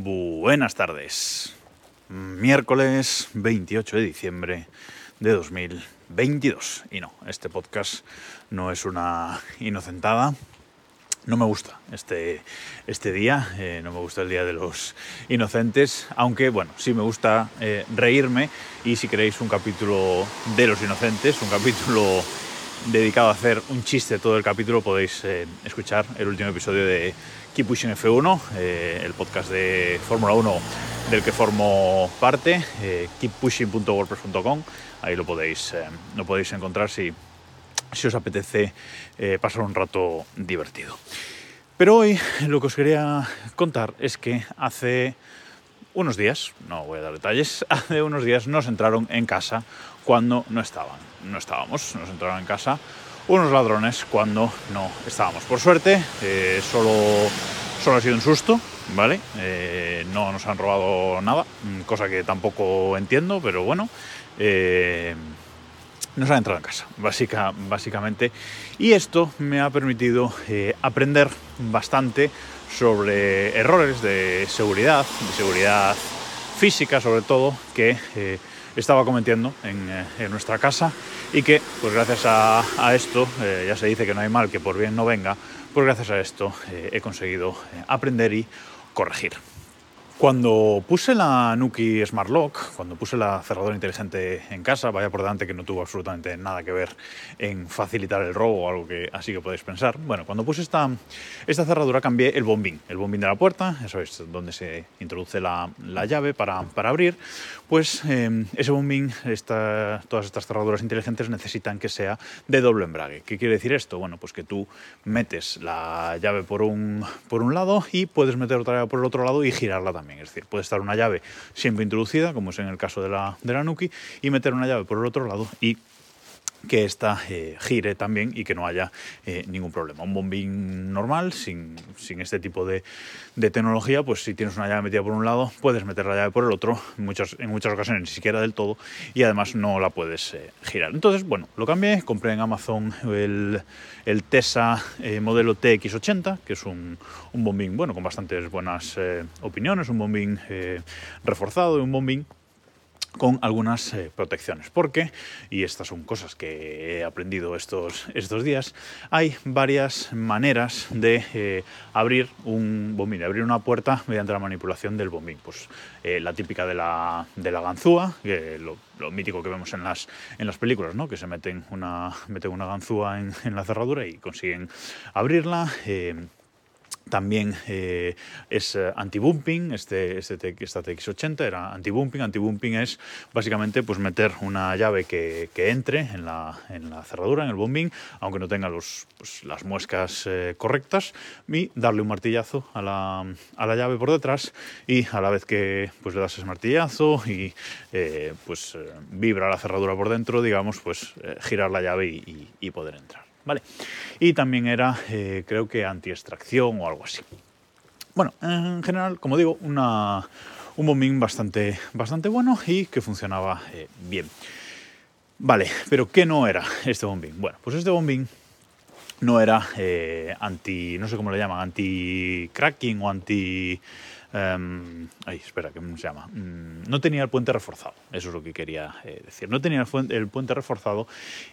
Buenas tardes. Miércoles 28 de diciembre de 2022. Y no, este podcast no es una inocentada. No me gusta este, este día, eh, no me gusta el día de los inocentes, aunque bueno, sí me gusta eh, reírme y si queréis un capítulo de los inocentes, un capítulo dedicado a hacer un chiste todo el capítulo, podéis eh, escuchar el último episodio de Keep Pushing F1, eh, el podcast de Fórmula 1 del que formo parte, eh, keeppushing.wordpress.com, ahí lo podéis, lo podéis encontrar si, si os apetece pasar un rato divertido. Pero hoy lo que os quería contar es que hace unos días, no voy a dar detalles, hace unos días nos entraron en casa cuando no estaban. No estábamos, nos entraron en casa unos ladrones cuando no estábamos. Por suerte, eh, solo, solo ha sido un susto, ¿vale? Eh, no nos han robado nada, mm, cosa que tampoco entiendo, pero bueno. eh, nos han entrado en casa, básica, básicamente. Y esto me ha permitido aprender bastante sobre errores de seguridad, de seguridad física sobre todo, que estaba cometiendo en, eh, en nuestra casa y que, pues gracias a, esto, eh, ya se dice que no hay mal que por bien no venga, pues gracias a esto eh, he conseguido aprender y corregir. Cuando puse la Nuki Smart Lock, cuando puse la cerradura inteligente en casa, vaya por delante que no tuvo absolutamente nada que ver en facilitar el robo o algo que así que podéis pensar. Bueno, cuando puse esta, esta cerradura cambié el bombín, el bombín de la puerta, eso es donde se introduce la, la llave para, para, abrir, pues eh, ese bombín, esta, todas estas cerraduras inteligentes necesitan que sea de doble embrague. ¿Qué quiere decir esto? Bueno, pues que tú metes la llave por un, por un lado y puedes meter otra llave por el otro lado y girarla también. Es decir, puede estar una llave siempre introducida, como es en el caso de la, de la Nuki, y meter una llave por el otro lado y que ésta eh, gire también y que no haya eh, ningún problema. Un bombín normal, sin, sin este tipo de, de, tecnología, pues si tienes una llave metida por un lado, puedes meter la llave por el otro, en muchas, ocasiones ni siquiera del todo, y además no la puedes eh, girar. Entonces, bueno, lo cambié, compré en Amazon el, el TESA modelo TX80, que es un, un, bombín, bueno, con bastantes buenas opiniones, un bombín reforzado, un bombín con algunas eh, protecciones. Porque, y estas son cosas que he aprendido estos, estos días, hay varias maneras de eh, abrir un bombín, de abrir una puerta mediante la manipulación del bombín. Pues eh, la típica de la, de la ganzúa, que lo, mítico que vemos en las, en las películas, ¿no? que se meten una, meten una ganzúa en la cerradura y consiguen abrirla. También eh, es eh, anti-bumping, este, este, esta TX80 era anti-bumping. Anti-bumping es básicamente pues, meter una llave que, que entre en la, en la, cerradura, en el bombing, aunque no tenga los, pues, las muescas eh, correctas, y darle un martillazo a la, a la, llave por detrás y a la vez que pues, le das ese martillazo y pues, vibra la cerradura por dentro, digamos, pues girar la llave y poder entrar. ¿Vale? Y también era, eh, creo que anti-extracción o algo así. Bueno, en general, como digo, un bombín bastante, bastante bueno y que funcionaba eh, bien. Vale, pero ¿qué no era este bombín? Bueno, pues este bombín no era eh, anti, no sé cómo le llaman, anti-cracking o anti... Ay, espera, ¿cómo se llama? Um, no tenía el puente reforzado, eso es lo que quería eh, decir. No tenía el, el puente reforzado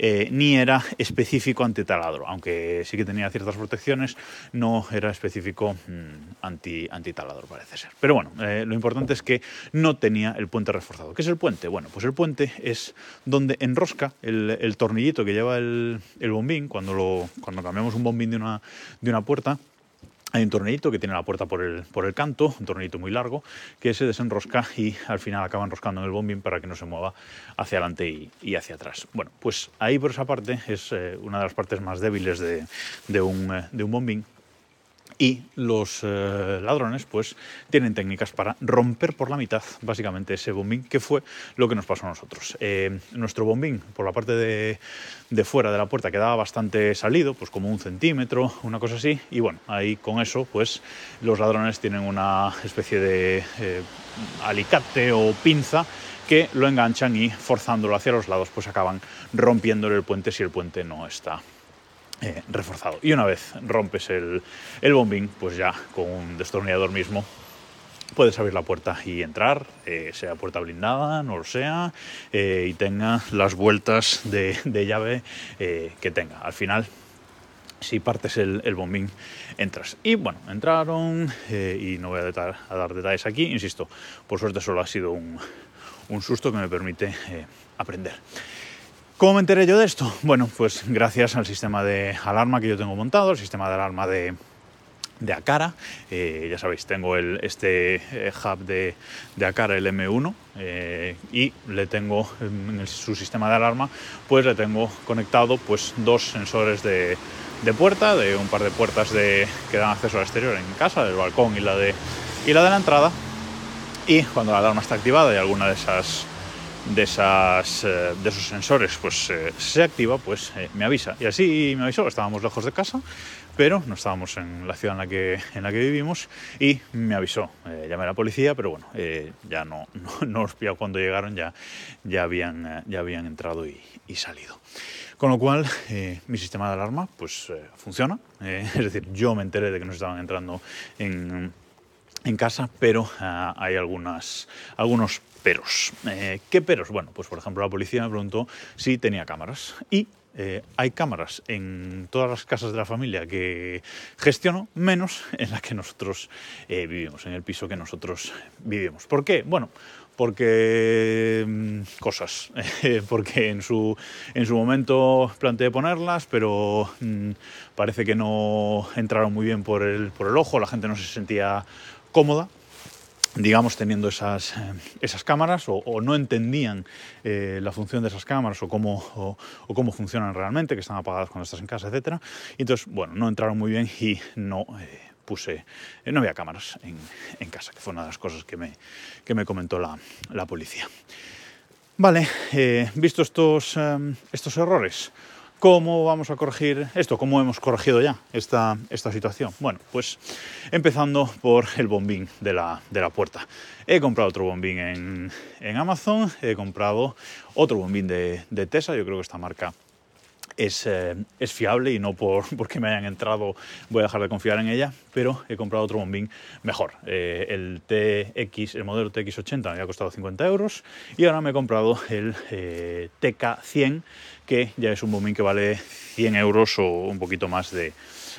eh, ni era específico antitaladro, aunque sí que tenía ciertas protecciones, no era específico um, anti, antitaladro, parece ser. Pero bueno, eh, lo importante es que no tenía el puente reforzado. ¿Qué es el puente? Bueno, pues el puente es donde enrosca el, el tornillito que lleva el, el bombín cuando, lo, cuando cambiamos un bombín de una, de una puerta hay un tornillito que tiene la puerta por el, por el canto, un tornillito muy largo, que se desenrosca y al final acaba enroscando en el bombín para que no se mueva hacia adelante y, hacia atrás. Bueno, pues ahí por esa parte es eh, una de las partes más débiles de, de, un, eh, de un bombín y los eh, ladrones pues tienen técnicas para romper por la mitad básicamente ese bombín que fue lo que nos pasó a nosotros. Eh, nuestro bombín por la parte de, fuera de la puerta quedaba bastante salido pues como un centímetro una cosa así. Y bueno ahí con eso pues los ladrones tienen una especie de eh, alicate o pinza que lo enganchan y forzándolo hacia los lados pues acaban rompiéndole el puente si el puente no está eh, reforzado. Y una vez rompes el, el, bombín, pues ya con un destornillador mismo puedes abrir la puerta y entrar, eh, sea puerta blindada, no lo sea, eh, y tenga las vueltas de, llave eh, que tenga. Al final, si partes el, bombín, entras. Y bueno, entraron y no voy a, dar detalles aquí, insisto, por suerte solo ha sido un, un susto que me permite aprender. ¿Cómo me enteré yo de esto? Bueno, pues gracias al sistema de alarma que yo tengo montado, el sistema de alarma de, de Acara. Eh, ya sabéis, tengo el, este eh, hub de, de, Acara, el M1, eh, y le tengo en su sistema de alarma, pues le tengo conectado pues, dos sensores de, de puerta, de un par de puertas de, que dan acceso al exterior en casa, del balcón y la de, y la, de la entrada. Y cuando la alarma está activada y alguna de esas de, esas, de esos sensores pues se activa, pues me avisa. Y así me avisó, estábamos lejos de casa, pero no estábamos en la ciudad en la que, en la que vivimos y me avisó. Eh, llamé a la policía, pero bueno, eh, ya no, no, os pillado cuando llegaron, ya, ya, habían, eh, ya habían entrado y, salido. Con lo cual, mi sistema de alarma pues funciona. es decir, yo me enteré de que nos estaban entrando en, en casa, pero hay algunas, algunos peros. ¿Qué peros? Bueno, pues por ejemplo la policía me preguntó si tenía cámaras y eh, hay cámaras en todas las casas de la familia que gestiono, menos en la que nosotros eh, vivimos, en el piso que nosotros vivimos. ¿Por qué? Bueno, porque mm, cosas, porque en su, en su momento planteé ponerlas, pero mm, parece que no entraron muy bien por el, por el ojo, la gente no se sentía cómoda digamos, teniendo esas, eh, esas cámaras o, no entendían eh, la función de esas cámaras o cómo, o, cómo funcionan realmente, que están apagadas cuando estás en casa, etc. Y entonces, bueno, no entraron muy bien y no eh, puse, no había cámaras en, en, casa, que fue una de las cosas que me, que me comentó la, la policía. Vale, visto estos, estos errores, ¿Cómo vamos a corregir esto? ¿Cómo hemos corregido ya esta, esta situación? Bueno, pues empezando por el bombín de la, de la puerta. He comprado otro bombín en, en, Amazon, he comprado otro bombín de, de Tesa, yo creo que esta marca es, eh, es, fiable y no por, porque me hayan entrado voy a dejar de confiar en ella, pero he comprado otro bombín mejor. Eh, el TX, el modelo TX80 me había costado 50 euros y ahora me he comprado el eh, TK100, que ya es un bombín que vale 100 euros o un poquito más de,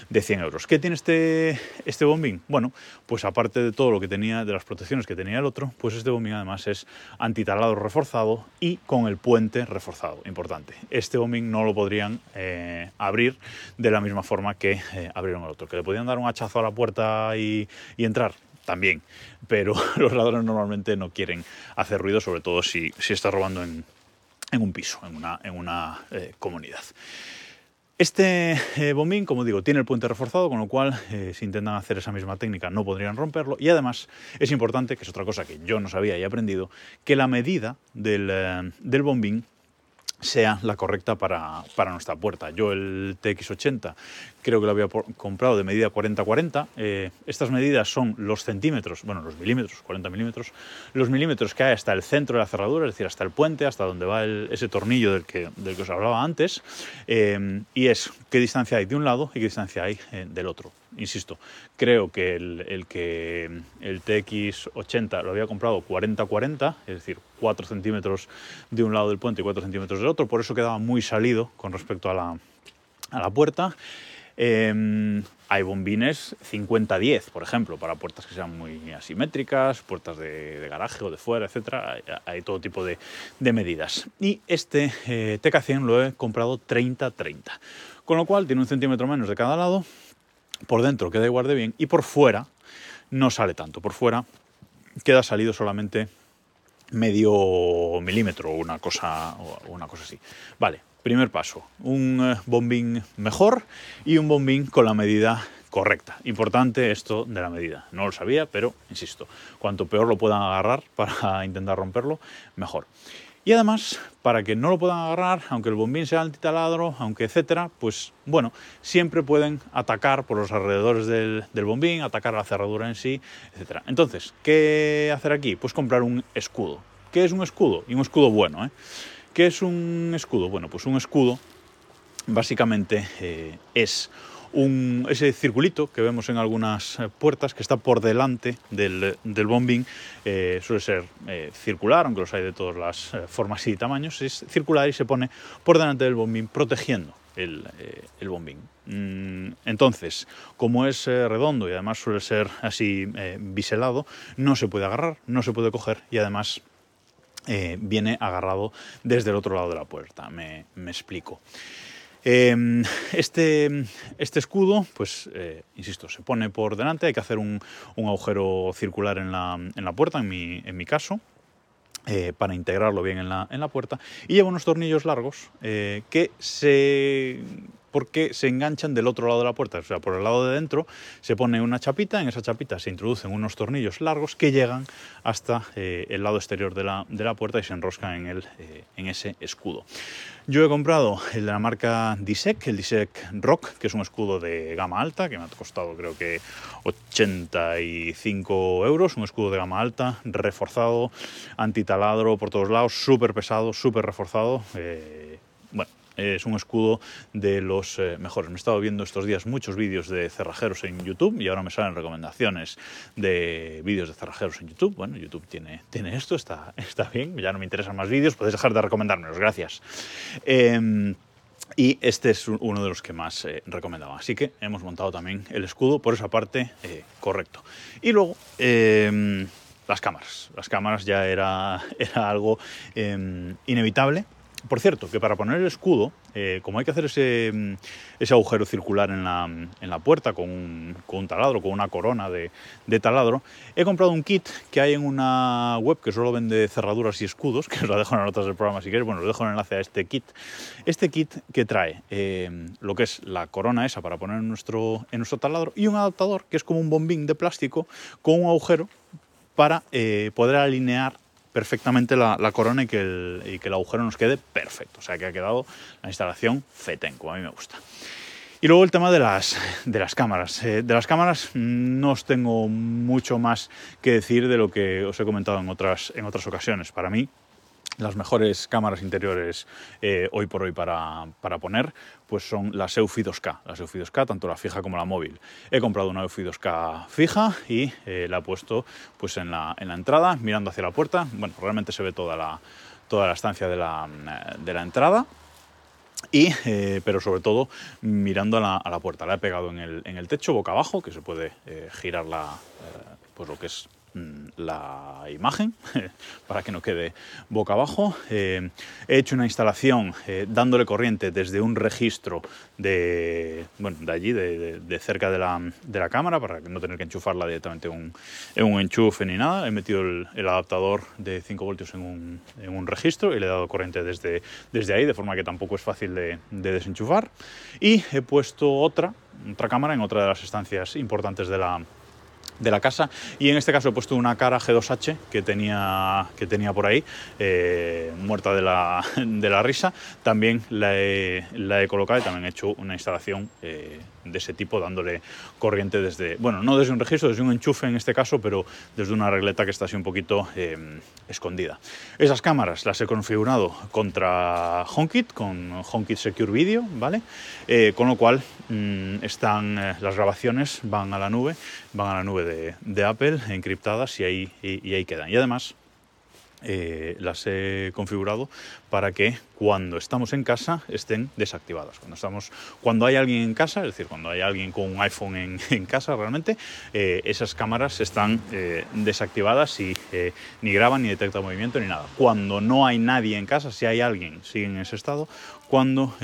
de 100 euros. ¿Qué tiene este, este bombín? Bueno, pues aparte de todo lo que tenía, de las protecciones que tenía el otro, pues este bombín además es antitaladro reforzado y con el puente reforzado, importante. Este bombín no lo podrían eh, abrir de la misma forma que eh, abrieron el otro, que le podían dar un hachazo a la puerta y, entrar, también, pero los ladrones normalmente no quieren hacer ruido, sobre todo si, si está robando en, un piso, en una, en una eh, comunidad. Este eh, bombín, como digo, tiene el puente reforzado, con lo cual eh, si intentan hacer esa misma técnica no podrían romperlo. Y además es importante, que es otra cosa que yo no sabía y he aprendido, que la medida del, eh, del bombín sea la correcta para, para, nuestra puerta. Yo el TX80 creo que lo había comprado de medida 40-40. Eh, estas medidas son los centímetros, bueno, los milímetros, 40 milímetros, los milímetros que hay hasta el centro de la cerradura, es decir, hasta el puente, hasta donde va ese tornillo del que, del que os hablaba antes, eh, y es qué distancia hay de un lado y qué distancia hay eh, del otro. Insisto, creo que el, el, que el TX80 lo había comprado 40-40, es decir, 4 centímetros de un lado del puente y 4 centímetros del otro, por eso quedaba muy salido con respecto a la, a la puerta. Em, hay bombines 50-10, por ejemplo, para puertas que sean muy asimétricas, puertas de, garaje o de fuera, etc. Hay, todo tipo de, medidas. Y este eh, TK100 lo he comprado 30-30, con lo cual tiene un centímetro menos de cada lado. Por dentro queda igual de bien y por fuera no sale tanto. Por fuera queda salido solamente medio milímetro o una cosa, una cosa así. Vale, Primer paso, un eh, bombín mejor y un bombín con la medida correcta. Importante esto de la medida. No lo sabía, pero insisto, cuanto peor lo puedan agarrar para intentar romperlo, mejor. Y además, para que no lo puedan agarrar, aunque el bombín sea antitaladro, aunque etcétera, pues bueno, siempre pueden atacar por los alrededores del, del bombín, atacar la cerradura en sí, etcétera. Entonces, ¿qué hacer aquí? Pues comprar un escudo. ¿Qué es un escudo? Y un escudo bueno, ¿eh? ¿Qué es un escudo? Bueno, pues un escudo básicamente eh, es ese circulito que vemos en algunas eh, puertas que está por delante del, bombín. Eh, suele ser circular, aunque los hay de todas las formas y tamaños. Es circular y se pone por delante del bombín protegiendo el, bombín. Mm, entonces, como es redondo y además suele ser así biselado, no se puede agarrar, no se puede coger y además viene agarrado desde el otro lado de la puerta. me explico. Em, este, este, escudo, pues, eh, insisto, se pone por delante, hay que hacer un, agujero circular en la, puerta, en mi, en mi caso, eh, para integrarlo bien en la, puerta, y lleva unos tornillos largos eh, que se porque se enganchan del otro lado de la puerta, o sea, por el lado de dentro se pone una chapita, en esa chapita se introducen unos tornillos largos que llegan hasta el lado exterior de la, de la, puerta y se enroscan en, el, en ese escudo. Yo he comprado el de la marca Disec, el Disec Rock, que es un escudo de gama alta, que me ha costado creo que 85 euros, un escudo de gama alta, reforzado, antitaladro por todos lados, súper pesado, súper reforzado. Eh, bueno, es un escudo de los eh, mejores. Me he estado viendo estos días muchos vídeos de cerrajeros en YouTube y ahora me salen recomendaciones de vídeos de cerrajeros en YouTube. Bueno, YouTube tiene, tiene esto, está, está bien, ya no me interesan más vídeos, podéis dejar de recomendármelos, gracias. Em, y este es uno de los que más eh, recomendaba. Así que hemos montado también el escudo por esa parte eh, correcto. Y luego em, las cámaras. Las cámaras ya era, era algo em, inevitable por cierto, que para poner el escudo, eh, como hay que hacer ese, mm, agujero circular en la, la puerta con un, con un, taladro, con una corona de, taladro, he comprado un kit que hay en una web que solo vende cerraduras y escudos, que os lo dejo en las notas del programa si queréis, bueno, os dejo el enlace a este kit. Este kit que trae eh, lo que es la corona esa para poner en nuestro, en nuestro taladro y un adaptador que es como un bombín de plástico con un agujero para eh, poder alinear perfectamente la, corona y que, el, que, el, agujero nos quede perfecto. O sea que ha quedado la instalación feten, como a mí me gusta. Y luego el tema de las, de las cámaras. Eh, de las cámaras no os tengo mucho más que decir de lo que os he comentado en otras, en otras ocasiones. Para mí, las mejores cámaras interiores eh, hoy por hoy para, poner pues son las EUFI 2K, las EUFI 2K, tanto la fija como la móvil. He comprado una EUFI 2K fija y eh, la he puesto pues en la, en la, entrada, mirando hacia la puerta. Bueno, realmente se ve toda la, toda la estancia de la, de la entrada. Y, eh, pero sobre todo mirando a la, a la, puerta. La he pegado en el, en el, techo, boca abajo, que se puede girar pues lo que es Mm, la imagen para que no quede boca abajo. Eh, he hecho una instalación eh, dándole corriente desde un registro de, bueno, de allí, de, cerca de la, de la, cámara, para no tener que enchufarla directamente en un, enchufe ni nada. He metido el, adaptador de 5 voltios en un, en un, registro y le he dado corriente desde, desde ahí, de forma que tampoco es fácil de, desenchufar. Y he puesto otra, otra cámara en otra de las estancias importantes de la, de la casa. Y en este caso he puesto una cara G2H que tenía, que tenía por ahí eh, muerta de la, de la, risa. También la he, la he, colocado y también he hecho una instalación eh, de ese tipo dándole corriente desde bueno no desde un registro desde un enchufe en este caso pero desde una regleta que está así un poquito eh, escondida esas cámaras las he configurado contra HomeKit con HomeKit Secure Video vale con lo cual mm, están las grabaciones van a la nube van a la nube de, Apple encriptadas y ahí, y, ahí quedan. Y además eh, las he configurado para que cuando estamos en casa estén desactivadas. Cuando, estamos, cuando hay alguien en casa, es decir, cuando hay alguien con un iPhone en, casa realmente, eh, esas cámaras están eh, desactivadas y ni graban, ni detectan movimiento, ni nada. Cuando no hay nadie en casa, si hay alguien, sigue en ese estado. Cuando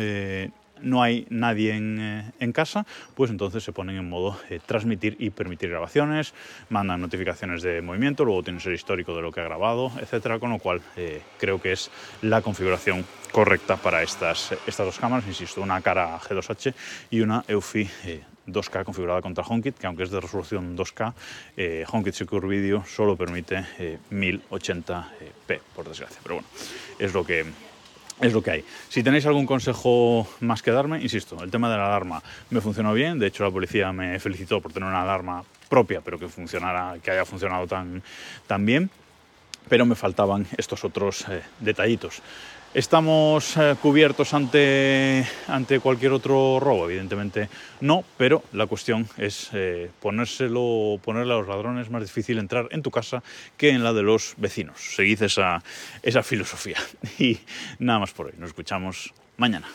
no hay nadie eh, en, casa, pues entonces se ponen en modo eh, transmitir y permitir grabaciones, mandan notificaciones de movimiento, luego tienes el histórico de lo que ha grabado, etcétera, con lo cual eh, creo que es la configuración correcta para estas, estas dos cámaras, insisto, una cara G2H y una EUFI 2K configurada contra HomeKit, que aunque es de resolución 2K, HomeKit Secure Video solo permite 1080p, por desgracia. Pero bueno, es lo que, es lo que hay. Si tenéis algún consejo más que darme, insisto, el tema de la alarma me funcionó bien. De hecho, la policía me felicitó por tener una alarma propia, pero que funcionara, que haya funcionado tan, bien. Pero me faltaban estos otros eh, detallitos. ¿Estamos eh, cubiertos ante, ante cualquier otro robo? Evidentemente no, pero la cuestión es eh, ponérselo, ponerle a los ladrones más difícil entrar en tu casa que en la de los vecinos. Seguid esa, esa filosofía. Y nada más por hoy. Nos escuchamos mañana.